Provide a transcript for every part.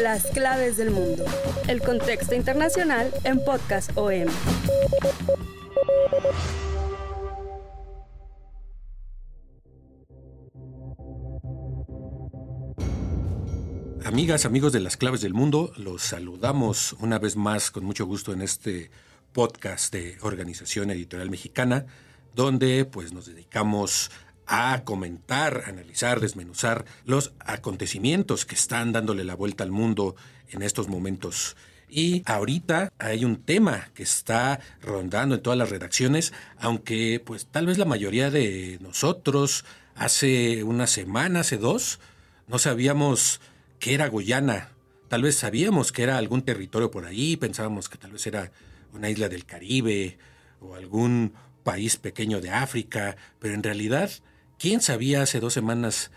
Las claves del mundo. El contexto internacional en Podcast OM. Amigas, amigos de las claves del mundo, los saludamos una vez más con mucho gusto en este podcast de Organización Editorial Mexicana, donde pues nos dedicamos a comentar, analizar, desmenuzar los acontecimientos que están dándole la vuelta al mundo en estos momentos. Y ahorita hay un tema que está rondando en todas las redacciones, aunque pues tal vez la mayoría de nosotros hace una semana, hace dos, no sabíamos que era Guyana. Tal vez sabíamos que era algún territorio por ahí, pensábamos que tal vez era una isla del Caribe o algún país pequeño de África, pero en realidad, ¿quién sabía hace dos semanas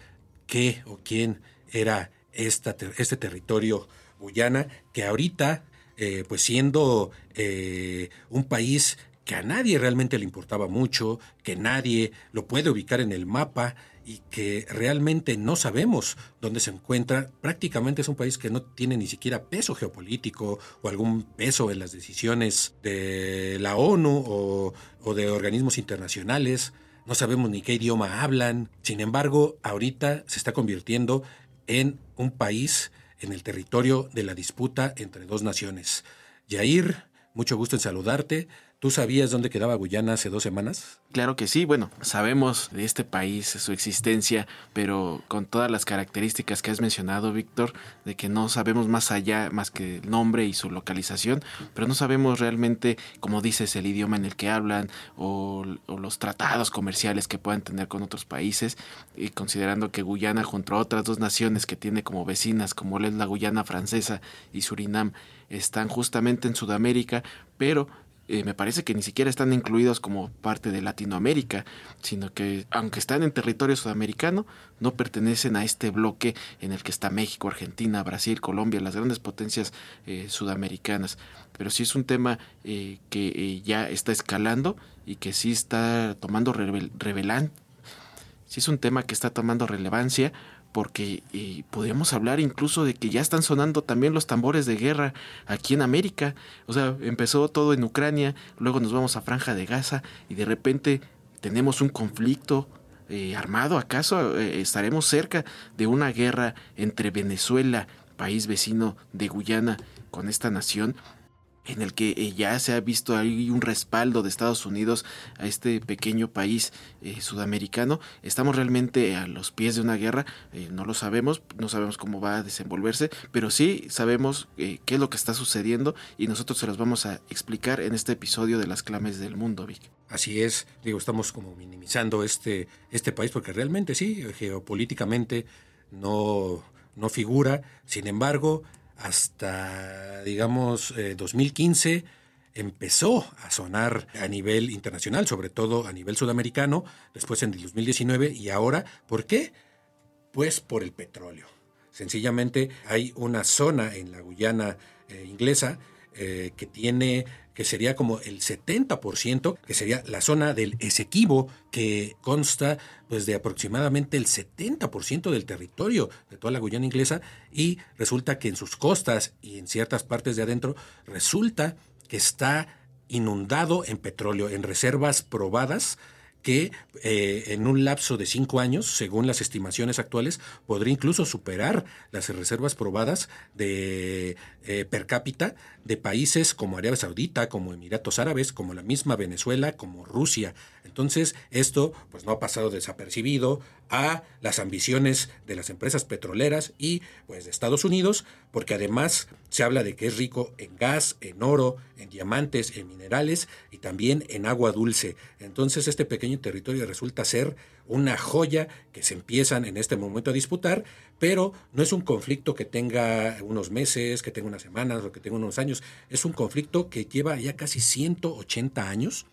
qué o quién era esta, este territorio Guyana que ahorita, eh, pues siendo eh, un país que a nadie realmente le importaba mucho, que nadie lo puede ubicar en el mapa y que realmente no sabemos dónde se encuentra. Prácticamente es un país que no tiene ni siquiera peso geopolítico o algún peso en las decisiones de la ONU o, o de organismos internacionales. No sabemos ni qué idioma hablan. Sin embargo, ahorita se está convirtiendo en un país en el territorio de la disputa entre dos naciones. Yair, mucho gusto en saludarte. ¿Tú sabías dónde quedaba Guyana hace dos semanas? Claro que sí, bueno, sabemos de este país, su existencia, pero con todas las características que has mencionado, Víctor, de que no sabemos más allá, más que el nombre y su localización, pero no sabemos realmente, como dices, el idioma en el que hablan o, o los tratados comerciales que puedan tener con otros países, y considerando que Guyana, junto a otras dos naciones que tiene como vecinas, como es la Guyana francesa y Surinam, están justamente en Sudamérica, pero eh, me parece que ni siquiera están incluidos como parte de Latinoamérica, sino que aunque están en territorio sudamericano, no pertenecen a este bloque en el que está México, Argentina, Brasil, Colombia, las grandes potencias eh, sudamericanas. Pero sí es un tema eh, que ya está escalando y que sí está tomando revelan, sí es un tema que está tomando relevancia porque eh, hablar incluso de que ya están sonando también los tambores de guerra aquí en América. O sea, empezó todo en Ucrania, luego nos vamos a Franja de Gaza y de repente tenemos un conflicto eh, armado. ¿Acaso eh, estaremos cerca de una guerra entre Venezuela, país vecino de Guyana, con esta nación? En el que eh, ya se ha visto ahí un respaldo de Estados Unidos a este pequeño país eh, sudamericano. Estamos realmente a los pies de una guerra, eh, no lo sabemos, no sabemos cómo va a desenvolverse, pero sí sabemos qué es lo que está sucediendo y nosotros se los vamos a explicar en este episodio de las clames del mundo, Vic. Así es, digo, estamos como minimizando este, este país porque realmente sí, geopolíticamente no, no figura, sin embargo, hasta, digamos, 2015 eh, empezó a sonar a nivel internacional, sobre todo a nivel sudamericano, después en el 2019 y ahora, ¿por qué? Pues por el petróleo. Sencillamente hay una zona en la Guyana eh, inglesa eh, que tiene que sería como el 70%, que sería la zona del Esequibo, que consta pues de aproximadamente el 70% del territorio de toda la Guyana inglesa y resulta que en sus costas y en ciertas partes de adentro resulta que está inundado en petróleo, en reservas probadas que eh, en un lapso de cinco años, según las estimaciones actuales, podría incluso superar las reservas probadas de eh, per cápita de países como Arabia Saudita, como Emiratos Árabes, como la misma Venezuela, como Rusia. Entonces, esto pues no ha pasado desapercibido a las ambiciones de las empresas petroleras y pues de Estados Unidos, porque además se habla de que es rico en gas, en oro, en diamantes, en minerales y también en agua dulce. Entonces, este pequeño territorio resulta ser una joya que se empiezan en este momento a disputar, pero no es un conflicto que tenga unos meses, que tenga unas semanas o que tenga unos años, es un conflicto que lleva ya casi 180 años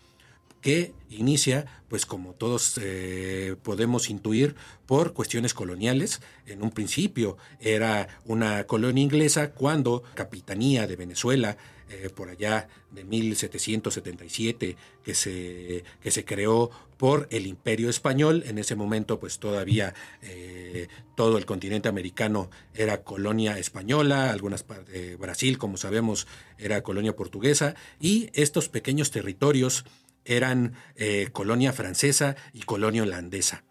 que inicia, pues como todos eh, podemos intuir, por cuestiones coloniales. En un principio era una colonia inglesa cuando Capitanía de Venezuela, eh, por allá de 1777, que se, que se creó por el Imperio Español. En ese momento, pues todavía eh, todo el continente americano era colonia española, algunas partes Brasil, como sabemos, era colonia portuguesa, y estos pequeños territorios eran eh, colonia francesa y colonia holandesa.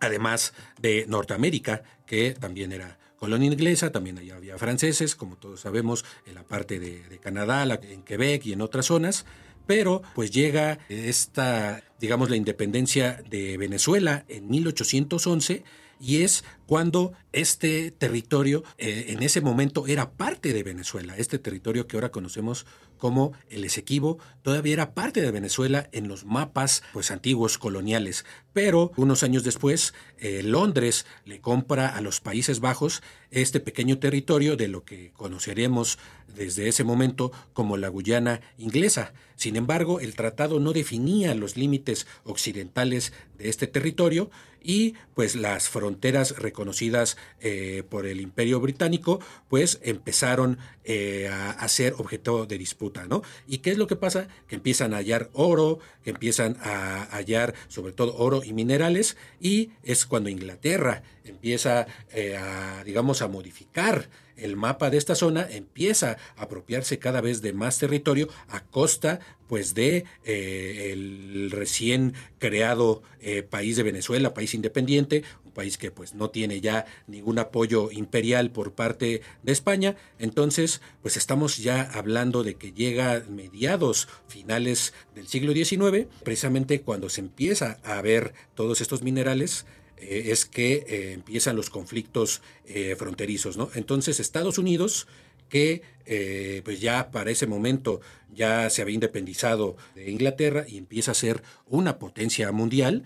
Además de Norteamérica, que también era colonia inglesa, también había franceses, como todos sabemos, en la parte de, de Canadá, en Quebec y en otras zonas, pero pues llega esta, digamos, la independencia de Venezuela en 1811 y es cuando este territorio eh, en ese momento era parte de Venezuela. Este territorio que ahora conocemos como el Esequibo todavía era parte de Venezuela en los mapas pues antiguos coloniales. Pero unos años después, eh, Londres le compra a los Países Bajos este pequeño territorio de lo que conoceremos desde ese momento como la Guyana inglesa. Sin embargo, el tratado no definía los límites occidentales de este territorio y pues las fronteras reconocidas eh, por el Imperio Británico pues empezaron eh, a, ser objeto de disputa, ¿no? ¿Y qué es lo que pasa? Que empiezan a hallar oro, que empiezan a hallar sobre todo oro y minerales y es cuando Inglaterra empieza eh, a, digamos, a modificar el mapa de esta zona, empieza a apropiarse cada vez de más territorio a costa pues de eh, el recién creado eh, país de Venezuela, país independiente, país que pues no tiene ya ningún apoyo imperial por parte de España. Entonces, pues estamos ya hablando de que llega mediados finales del siglo XIX, precisamente cuando se empieza a ver todos estos minerales eh, es que eh, empiezan los conflictos eh, fronterizos. ¿no? Entonces Estados Unidos, que pues ya para ese momento ya se había independizado de Inglaterra y empieza a ser una potencia mundial,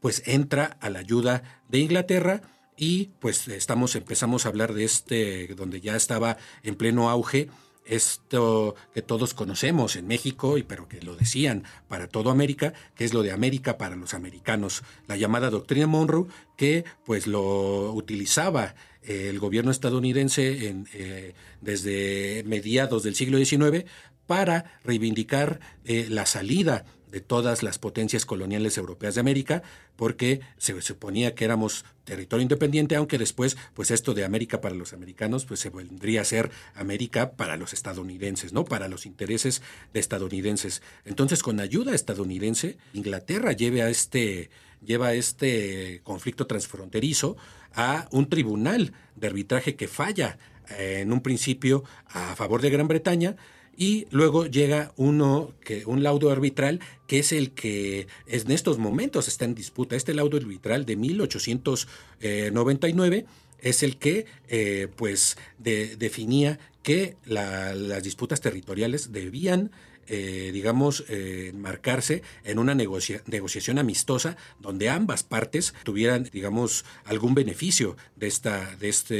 pues entra a la ayuda de Inglaterra y pues estamos empezamos a hablar de este donde ya estaba en pleno auge esto que todos conocemos en México, y pero que lo decían para toda América, que es lo de América para los americanos, la llamada doctrina Monroe, que pues lo utilizaba el gobierno estadounidense en, eh, desde mediados del siglo XIX para reivindicar eh, la salida de todas las potencias coloniales europeas de América, porque se suponía que éramos territorio independiente, aunque después, pues esto de América para los americanos, pues se vendría a ser América para los estadounidenses, ¿no? Para los intereses de estadounidenses. Entonces, con ayuda estadounidense, Inglaterra lleva a este, lleva este conflicto transfronterizo a un tribunal de arbitraje que falla eh, en un principio a favor de Gran Bretaña, y luego llega uno que un laudo arbitral que es el que en estos momentos está en disputa. Este laudo arbitral de 1899 es el que eh, pues definía que las disputas territoriales debían eh, digamos, eh, marcarse en una negociación amistosa donde ambas partes tuvieran, digamos, algún beneficio de, esta, de, este,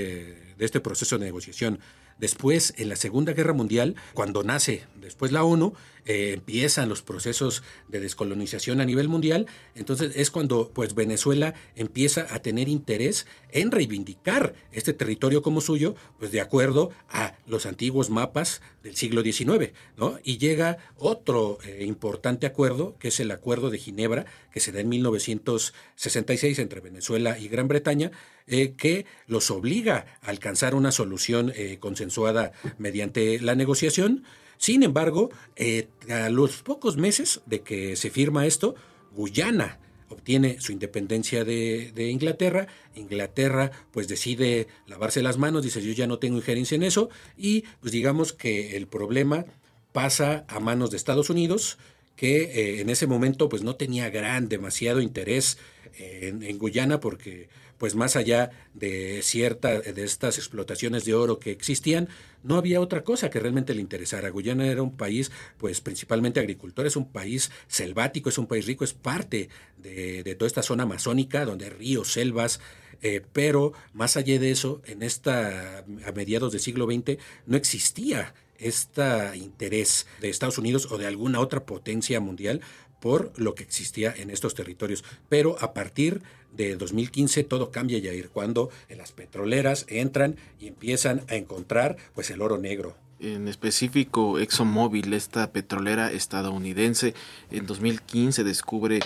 de este proceso de negociación. Después, en la Segunda Guerra Mundial, cuando nace después la ONU, eh, empiezan los procesos de descolonización a nivel mundial, entonces es cuando pues Venezuela empieza a tener interés en reivindicar este territorio como suyo, pues de acuerdo a los antiguos mapas del siglo XIX, ¿no? Y llega otro eh, importante acuerdo, que es el Acuerdo de Ginebra, que se da en 1966 entre Venezuela y Gran Bretaña, eh, que los obliga a alcanzar una solución consensuada mediante la negociación. Sin embargo, eh, a los pocos meses de que se firma esto, Guyana obtiene su independencia de, Inglaterra. Inglaterra pues decide lavarse las manos, dice yo ya no tengo injerencia en eso y pues digamos que el problema pasa a manos de Estados Unidos que eh, en ese momento pues no tenía gran, demasiado interés en, Guyana porque pues más allá de cierta de estas explotaciones de oro que existían, no había otra cosa que realmente le interesara. Guyana era un país, pues principalmente agricultor, es un país selvático, es un país rico, es parte de, de toda esta zona amazónica, donde hay ríos, selvas, eh, pero más allá de eso, en esta, a mediados del siglo XX, no existía este interés de Estados Unidos o de alguna otra potencia mundial por lo que existía en estos territorios. Pero a partir de 2015 todo cambia, ir cuando las petroleras entran y empiezan a encontrar pues el oro negro. En específico, ExxonMobil, esta petrolera estadounidense, en 2015 descubre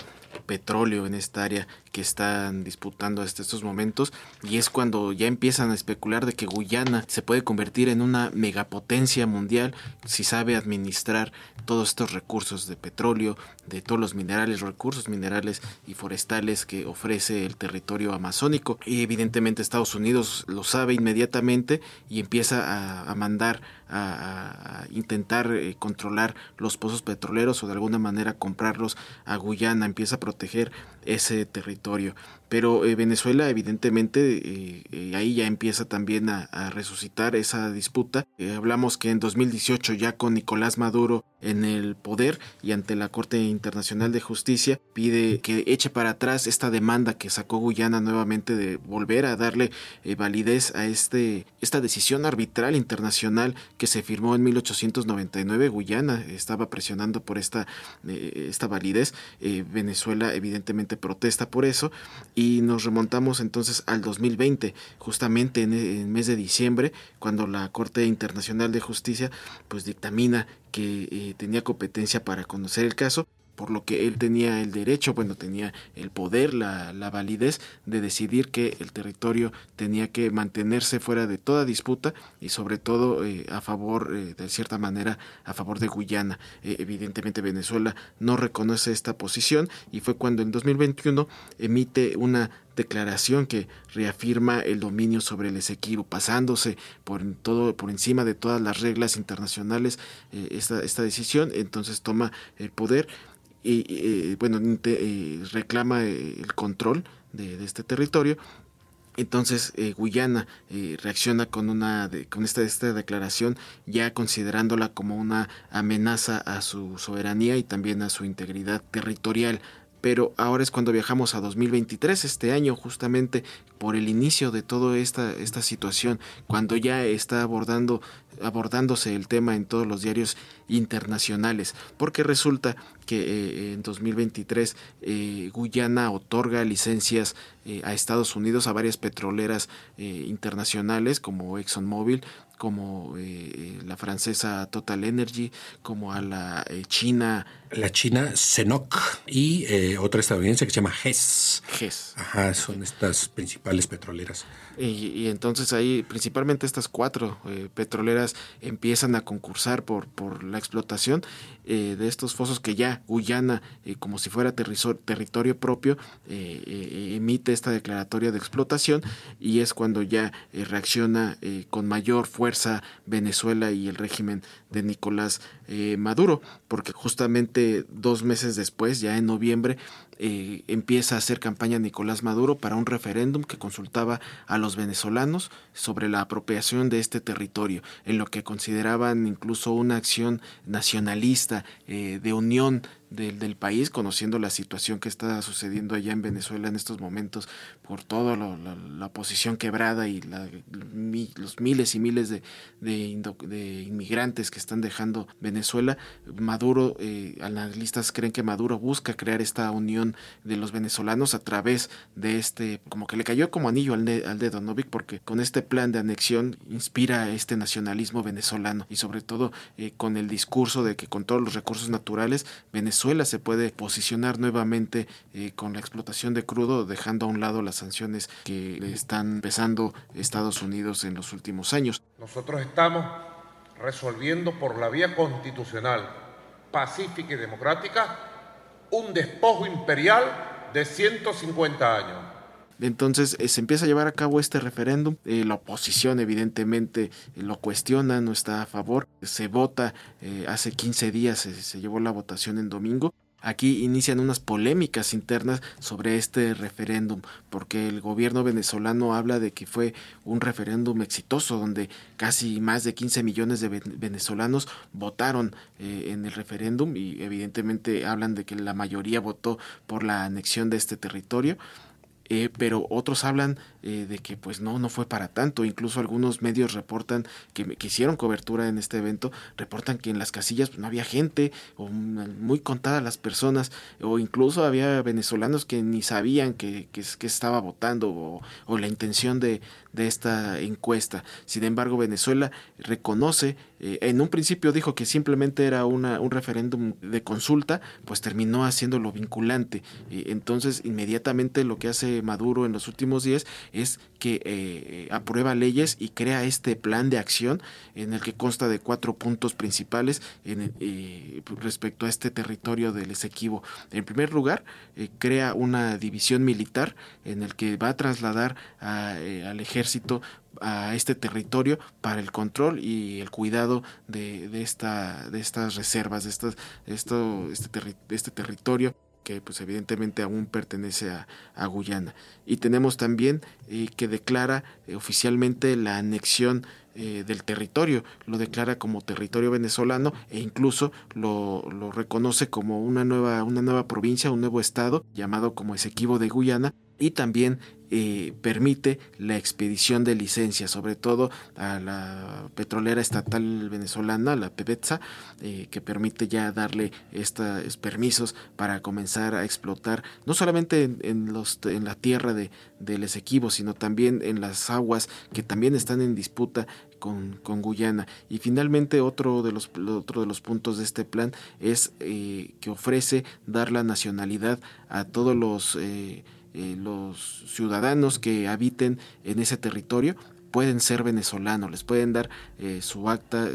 petróleo en esta área que están disputando hasta estos momentos y es cuando ya empiezan a especular de que Guyana se puede convertir en una megapotencia mundial si sabe administrar todos estos recursos de petróleo, de todos los minerales, recursos minerales y forestales que ofrece el territorio amazónico. Y evidentemente Estados Unidos lo sabe inmediatamente y empieza a, mandar a, intentar eh, controlar los pozos petroleros o de alguna manera comprarlos a Guyana, empieza a proteger ese territorio. Pero eh, Venezuela evidentemente eh, eh, ahí ya empieza también a, resucitar esa disputa. hablamos que en 2018 ya con Nicolás Maduro en el poder y ante la Corte Internacional de Justicia pide que eche para atrás esta demanda que sacó Guyana nuevamente de volver a darle validez a este, esta decisión arbitral internacional que se firmó en 1899. Guyana estaba presionando por esta, esta validez. Venezuela evidentemente protesta por eso nos remontamos entonces al 2020, justamente en el mes de diciembre, cuando la Corte Internacional de Justicia pues dictamina que eh, tenía competencia para conocer el caso por lo que él tenía el derecho, bueno, tenía el poder, la, la, validez de decidir que el territorio tenía que mantenerse fuera de toda disputa y sobre todo eh, a favor, eh, de cierta manera, a favor de Guyana. Eh, evidentemente Venezuela no reconoce esta posición y fue cuando en 2021 emite una declaración que reafirma el dominio sobre el Esequibo, pasándose por todo por encima de todas las reglas internacionales esta, esta decisión, entonces toma el poder y, bueno, reclama eh, el control de, este territorio. Entonces eh, Guyana eh, reacciona con una con esta, esta declaración ya considerándola como una amenaza a su soberanía y también a su integridad territorial pero ahora es cuando viajamos a 2023, este año justamente por el inicio de toda esta, esta situación, cuando ya está abordando, abordándose el tema en todos los diarios internacionales, porque resulta que eh, en 2023 eh, Guyana otorga licencias eh, a Estados Unidos a varias petroleras internacionales como ExxonMobil, como la francesa Total Energy, como a la China la china Senoc y eh, otra estadounidense que se llama GES. GES. Ajá, son estas principales petroleras. Y, entonces ahí principalmente estas cuatro eh, empiezan a concursar por, por la explotación eh, de estos fosos que ya Guyana, como si fuera territorio propio, emite esta declaratoria de explotación y es cuando ya reacciona con mayor fuerza Venezuela y el régimen de Nicolás Maduro, porque justamente dos meses después, ya en noviembre, eh, empieza a hacer campaña Nicolás Maduro para un referéndum que consultaba a los venezolanos sobre la apropiación de este territorio, en lo que consideraban incluso una acción nacionalista eh, de unión del, país, conociendo la situación que está sucediendo allá en Venezuela en estos momentos por toda la, oposición quebrada y los miles y miles de, inmigrantes que están dejando Venezuela. Maduro, eh, analistas creen que Maduro busca crear esta unión de los venezolanos a través de este, como que le cayó como anillo al, al dedo, ¿no, Porque con este plan de anexión inspira este nacionalismo venezolano y sobre todo eh, con el discurso de que con todos los recursos naturales Venezuela se puede posicionar nuevamente eh, con la explotación de crudo, dejando a un lado las sanciones que le están empezando Estados Unidos en los últimos años. Nosotros estamos resolviendo por la vía constitucional, pacífica y democrática un despojo imperial de 150 años Entonces se empieza a llevar a cabo este referéndum, la oposición evidentemente lo cuestiona, no está a favor, se vota, hace 15 días se llevó la votación en domingo Aquí inician unas polémicas internas sobre este referéndum, porque el gobierno venezolano habla de que fue un referéndum exitoso, donde casi más de 15 millones de venezolanos votaron eh, en el referéndum y evidentemente hablan de que la mayoría votó por la anexión de este territorio. Eh, pero otros hablan eh, de que pues no, no fue para tanto. Incluso algunos medios reportan que, que hicieron cobertura en este evento, reportan que en las casillas pues, no había gente, o muy contadas las personas, o incluso había venezolanos que ni sabían que, que, estaba votando o, o, la intención de, de esta encuesta. Sin embargo, Venezuela reconoce, eh, en un principio dijo que simplemente era una, un referéndum de consulta, pues terminó haciéndolo vinculante. entonces, inmediatamente lo que hace Maduro en los últimos días es que eh, aprueba leyes y crea este plan de acción en el que consta de cuatro puntos principales en, eh, respecto a este territorio del Esequibo. En primer lugar, eh, crea una división militar en el que va a trasladar al ejército a este territorio para el control y el cuidado de, de, esta, de estas reservas, de, estas, esto, este, este territorio que pues evidentemente aún pertenece a, Guyana. Y tenemos también eh, que declara eh, oficialmente la anexión eh, del territorio, lo declara como territorio venezolano e incluso lo, lo, reconoce como una nueva, una nueva provincia, un nuevo estado llamado como Esequibo de Guyana y también eh, permite la expedición de licencias, sobre todo a la petrolera estatal venezolana, la PBETSA, eh, que permite ya darle estos permisos para comenzar a explotar, no solamente en, los, en la tierra de, del Esequibo, sino también en las aguas que también están en disputa con, con, Guyana. Y finalmente otro de los, otro de los puntos de este plan es eh, que ofrece dar la nacionalidad a todos los los ciudadanos que habiten en ese territorio pueden ser venezolanos, les pueden dar eh, su acta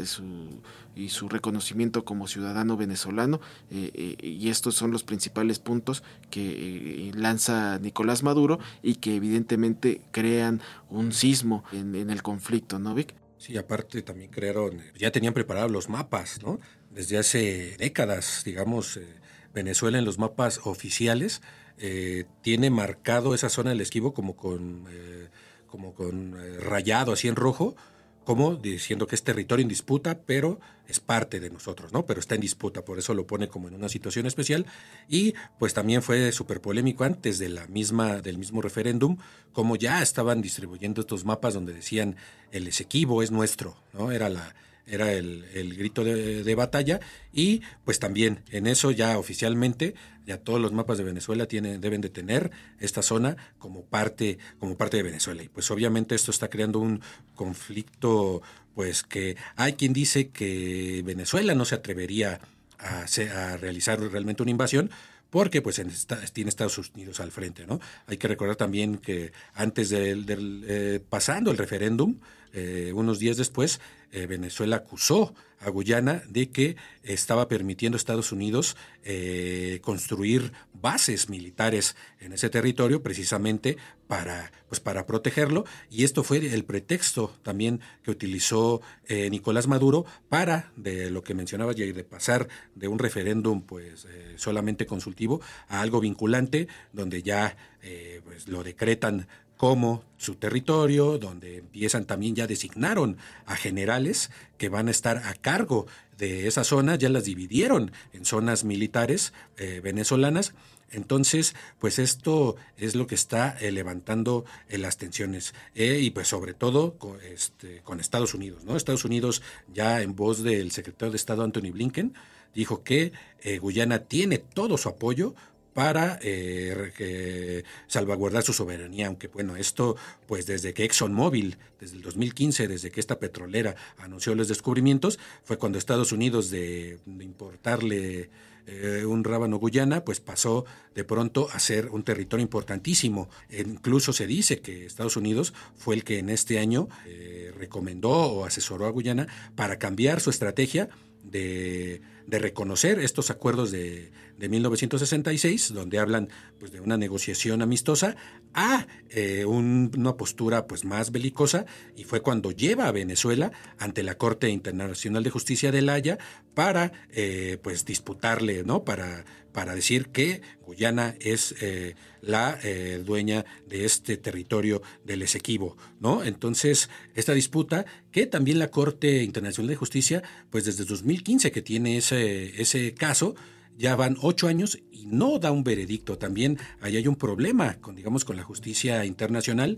y su reconocimiento como ciudadano venezolano eh, y estos son los principales puntos que lanza Nicolás Maduro y que evidentemente crean un sismo en, el conflicto, ¿no, Vic? Sí, aparte también crearon, ya tenían preparados los mapas, ¿no? Desde hace décadas, digamos, Venezuela en los mapas oficiales eh, tiene marcado esa zona del esquivo como con, eh, como con eh, rayado así en rojo, como diciendo que es territorio en disputa, pero es parte de nosotros, ¿no? Pero está en disputa, por eso lo pone como en una situación especial. Y pues también fue súper polémico antes de la misma, del mismo referéndum, como ya estaban distribuyendo estos mapas donde decían el Esequibo es nuestro, ¿no? Era la, era el, el grito de, de, batalla y pues también en eso ya oficialmente ya todos los mapas de Venezuela tienen, deben de tener esta zona como parte, como parte de Venezuela. Y pues obviamente esto está creando un conflicto, pues que hay quien dice que Venezuela no se atrevería a, a realizar realmente una invasión, porque pues en tiene Estados Unidos al frente, ¿no? Hay que recordar también que antes del, eh, pasando el referéndum, eh, unos días después, eh, Venezuela acusó a Guyana de que estaba permitiendo a Estados Unidos eh, construir bases militares en ese territorio precisamente para, pues para protegerlo. Y esto fue el pretexto también que utilizó Nicolás Maduro para de lo que mencionaba Jair de pasar de un referéndum pues solamente consultivo a algo vinculante donde ya pues lo decretan como su territorio, donde empiezan también ya designaron a generales que van a estar a cargo de esa zona, ya las dividieron en zonas militares eh, venezolanas. Entonces, pues esto es lo que está eh, levantando eh, las tensiones y pues sobre todo con, este, con Estados Unidos, ¿no? Estados Unidos ya en voz del secretario de Estado Anthony Blinken dijo que Guyana tiene todo su apoyo para eh, salvaguardar su soberanía, aunque bueno, esto pues desde que ExxonMobil, desde el 2015, desde que esta petrolera anunció los descubrimientos, fue cuando Estados Unidos de, importarle eh, un rábano Guyana, pues pasó de pronto a ser un territorio importantísimo. E incluso se dice que Estados Unidos fue el que en este año eh, recomendó o asesoró a Guyana para cambiar su estrategia de, reconocer estos acuerdos de, de 1966, donde hablan pues, de una negociación amistosa, a eh, una postura pues, más belicosa, y fue cuando lleva a Venezuela ante la Corte Internacional de Justicia de La Haya para eh, pues, disputarle, ¿no? para, para decir que Guyana es eh, la dueña de este territorio del Esequibo, ¿no? Entonces, esta disputa, que también la Corte Internacional de Justicia, pues desde 2015 que tiene ese, ese caso, ya van ocho años y no da un veredicto. También ahí hay un problema con, digamos, con la justicia internacional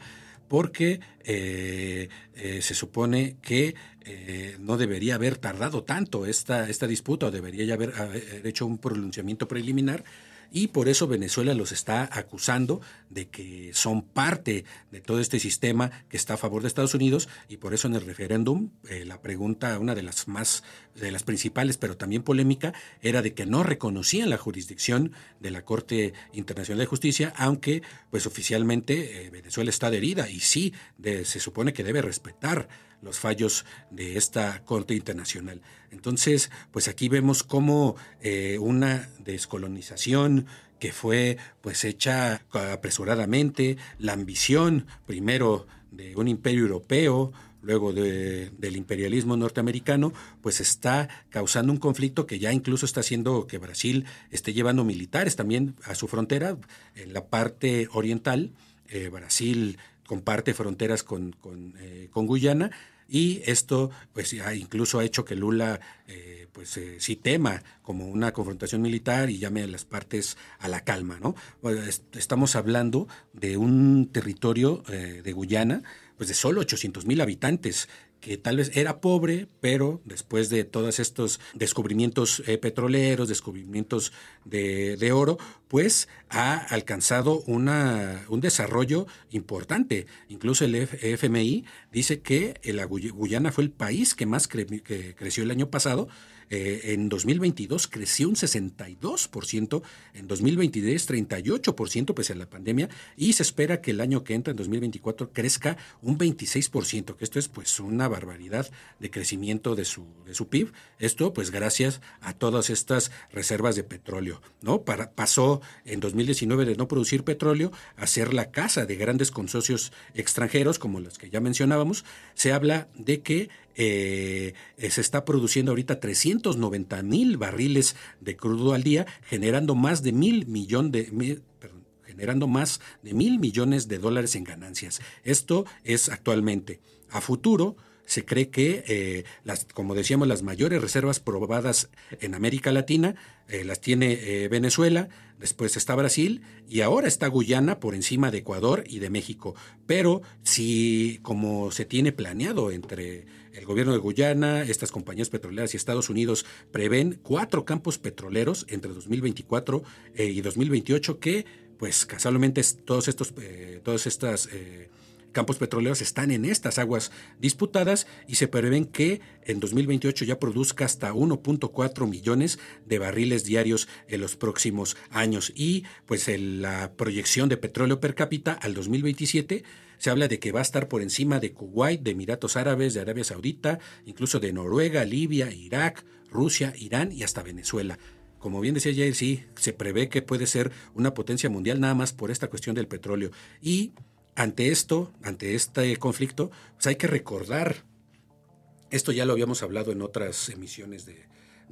porque eh, eh, se supone que eh, no debería haber tardado tanto esta, esta disputa o debería ya haber, haber hecho un pronunciamiento preliminar y por eso Venezuela los está acusando de que son parte de todo este sistema que está a favor de Estados Unidos y por eso en el referéndum eh, la pregunta, una de las más, de las principales, pero también polémica, era de que no reconocían la jurisdicción de la Corte Internacional de Justicia, aunque pues oficialmente eh, Venezuela está adherida y sí se supone que debe respetar los fallos de esta Corte Internacional. Entonces, pues aquí vemos cómo eh, una descolonización que fue pues hecha apresuradamente, la ambición primero de un imperio europeo, luego del imperialismo norteamericano, pues está causando un conflicto que ya incluso está haciendo que Brasil esté llevando militares también a su frontera, en la parte oriental. Eh, Brasil comparte fronteras con, con, eh, con Guyana y esto pues incluso ha hecho que Lula eh, pues eh, sí tema como una confrontación militar y llame a las partes a la calma no estamos hablando de un territorio eh, de Guyana pues de solo 800 mil habitantes que tal vez era pobre, pero después de todos estos descubrimientos eh, petroleros, descubrimientos de, oro, pues ha alcanzado una, un desarrollo importante. Incluso el FMI dice que la Guyana fue el país que más creció el año pasado eh, en 2022 creció un 62%, en 2023 38% pese a la pandemia y se espera que el año que entra, en 2024, crezca un 26%, que esto es pues una barbaridad de crecimiento de su, de su PIB. Esto pues gracias a todas estas reservas de petróleo, ¿no? Para, pasó en 2019 de no producir petróleo a ser la casa de grandes consorcios extranjeros como los que ya mencionábamos. Se habla de que eh, se está produciendo ahorita 390 mil barriles de crudo al día, generando más de mil millones de... generando más de mil millones de dólares en ganancias. Esto es actualmente. A futuro, se cree que, eh, las, como decíamos, las mayores reservas probadas en América Latina eh, las tiene eh, Venezuela, después está Brasil y ahora está Guyana por encima de Ecuador y de México. Pero si, como se tiene planeado entre el gobierno de Guyana, estas compañías petroleras y Estados Unidos prevén cuatro campos petroleros entre 2024 y 2028 que, pues casualmente, todos estos, todas estas campos petroleros están en estas aguas disputadas y se prevén que en 2028 ya produzca hasta 1.4 millones de barriles diarios en los próximos años. Y pues la proyección de petróleo per cápita al 2027 se habla de que va a estar por encima de Kuwait, de Emiratos Árabes, de Arabia Saudita, incluso de Noruega, Libia, Irak, Rusia, Irán y hasta Venezuela como bien decía Jair, sí, se prevé que puede ser una potencia mundial nada más por esta cuestión del petróleo. Y ante esto, ante este conflicto, pues hay que recordar, esto ya lo habíamos hablado en otras emisiones de,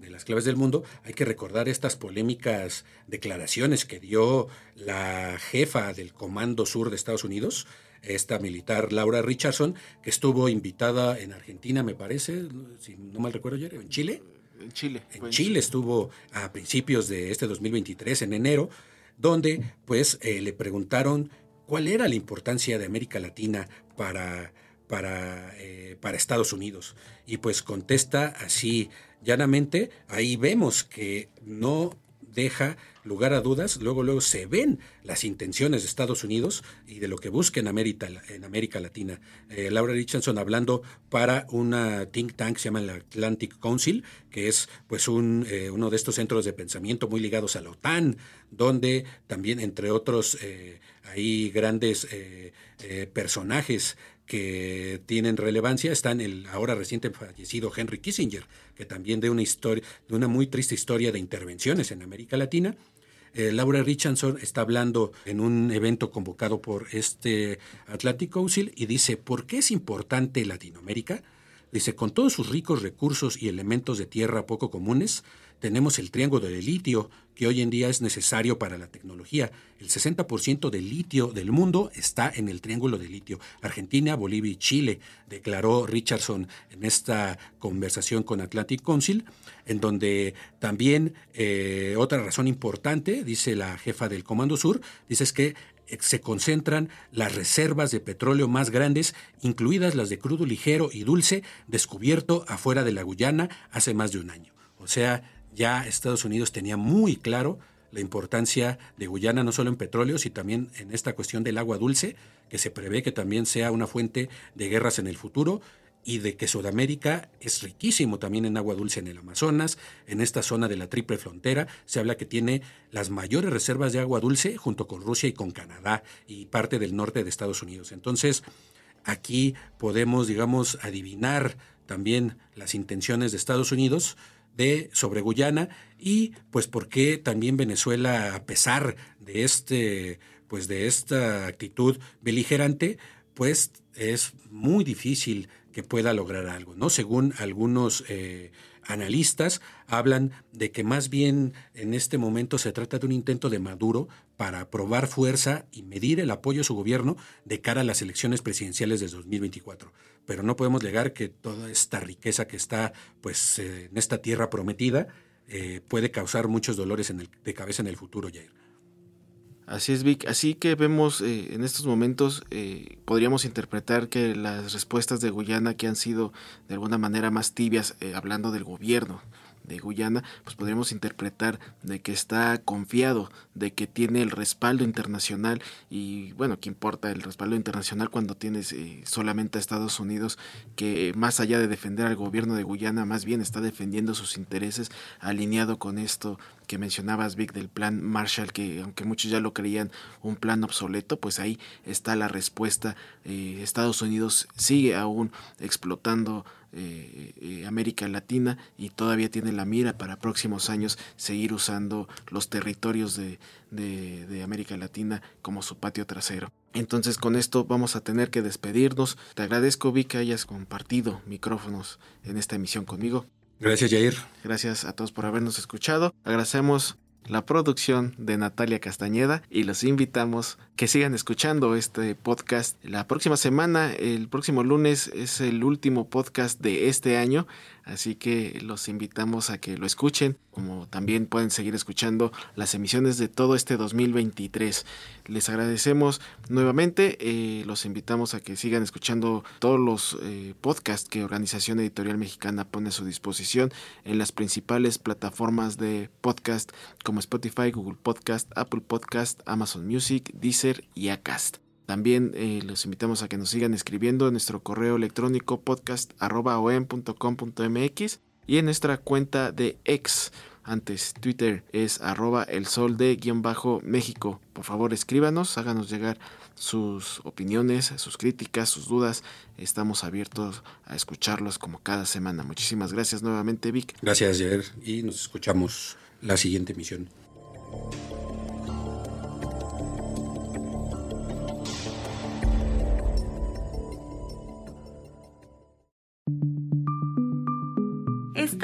las claves del mundo, hay que recordar estas polémicas declaraciones que dio la jefa del Comando Sur de Estados Unidos, esta militar Laura Richardson, que estuvo invitada en Argentina, me parece, si no mal recuerdo ayer, en Chile. En Chile. En Chile estuvo a principios de este 2023, en enero, donde pues eh, le preguntaron cuál era la importancia de América Latina para, para, eh, para Estados Unidos. Y pues contesta así llanamente, ahí vemos que no deja lugar a dudas, luego luego se ven las intenciones de Estados Unidos y de lo que busca en América, en América Latina. Eh, Laura Richardson hablando para una think tank que se llama el Atlantic Council, que es pues un, eh, uno de estos centros de pensamiento muy ligados a la OTAN, donde también entre otros hay grandes personajes que tienen relevancia están el ahora reciente fallecido Henry Kissinger, que también de una historia, de una muy triste historia de intervenciones en América Latina. Eh, Laura Richardson está hablando en un evento convocado por este Atlantic Council y dice, ¿por qué es importante Latinoamérica? Dice, con todos sus ricos recursos y elementos de tierra poco comunes, tenemos el triángulo de litio, que hoy en día es necesario para la tecnología. El 60% del litio del mundo está en el triángulo de litio. Argentina, Bolivia y Chile, declaró Richardson en esta conversación con Atlantic Council, en donde también eh, otra razón importante, dice la jefa del Comando Sur, dice es que eh, se concentran las reservas de petróleo más grandes, incluidas las de crudo ligero y dulce, descubierto afuera de la Guyana hace más de un año. O sea, ya Estados Unidos tenía muy claro la importancia de Guyana no solo en petróleo, sino también en esta cuestión del agua dulce, que se prevé que también sea una fuente de guerras en el futuro y de que Sudamérica es riquísimo también en agua dulce en el Amazonas, en esta zona de la triple frontera, se habla que tiene las mayores reservas de agua dulce junto con Rusia y con Canadá y parte del norte de Estados Unidos. Entonces, aquí podemos, digamos, adivinar también las intenciones de Estados Unidos de sobre Guyana y pues por qué también Venezuela a pesar de este pues de esta actitud beligerante pues es muy difícil que pueda lograr algo no según algunos eh, analistas hablan de que más bien en este momento se trata de un intento de Maduro para probar fuerza y medir el apoyo a su gobierno de cara a las elecciones presidenciales de 2024 pero no podemos negar que toda esta riqueza que está pues eh, en esta tierra prometida eh, puede causar muchos dolores de cabeza en el futuro, Jair. Así es, Vic. Así que vemos eh, en estos momentos, podríamos interpretar que las respuestas de Guyana que han sido de alguna manera más tibias, hablando del gobierno, de Guyana, pues podríamos interpretar de que está confiado, de que tiene el respaldo internacional y bueno, ¿qué importa el respaldo internacional cuando tienes eh, solamente a Estados Unidos que más allá de defender al gobierno de Guyana, más bien está defendiendo sus intereses alineado con esto que mencionabas, Vic, del plan Marshall, que aunque muchos ya lo creían un plan obsoleto, pues ahí está la respuesta. Eh, Estados Unidos sigue aún explotando eh, eh, América Latina y todavía tiene la mira para próximos años seguir usando los territorios de, de, América Latina como su patio trasero. Entonces con esto vamos a tener que despedirnos. Te agradezco Vic que hayas compartido micrófonos en esta emisión conmigo. Gracias Jair. Gracias a todos por habernos escuchado. Agradecemos la producción de Natalia Castañeda y los invitamos que sigan escuchando este podcast. La próxima semana, el próximo lunes, es el último podcast de este año, así que los invitamos a que lo escuchen, como también pueden seguir escuchando las emisiones de todo este 2023. Les agradecemos nuevamente, eh, los invitamos a que sigan escuchando todos los eh, podcasts que Organización Editorial Mexicana pone a su disposición en las principales plataformas de podcast como Spotify, Google Podcast, Apple Podcast, Amazon Music, Deezer y Acast. También eh, los invitamos a que nos sigan escribiendo en nuestro correo electrónico podcast.com.mx y en nuestra cuenta de ex antes Twitter es arroba el sol de guion bajo México. Por favor escríbanos, háganos llegar sus opiniones, sus críticas, sus dudas. Estamos abiertos a escucharlos como cada semana. Muchísimas gracias nuevamente Vic. Gracias Jair y nos escuchamos la siguiente emisión.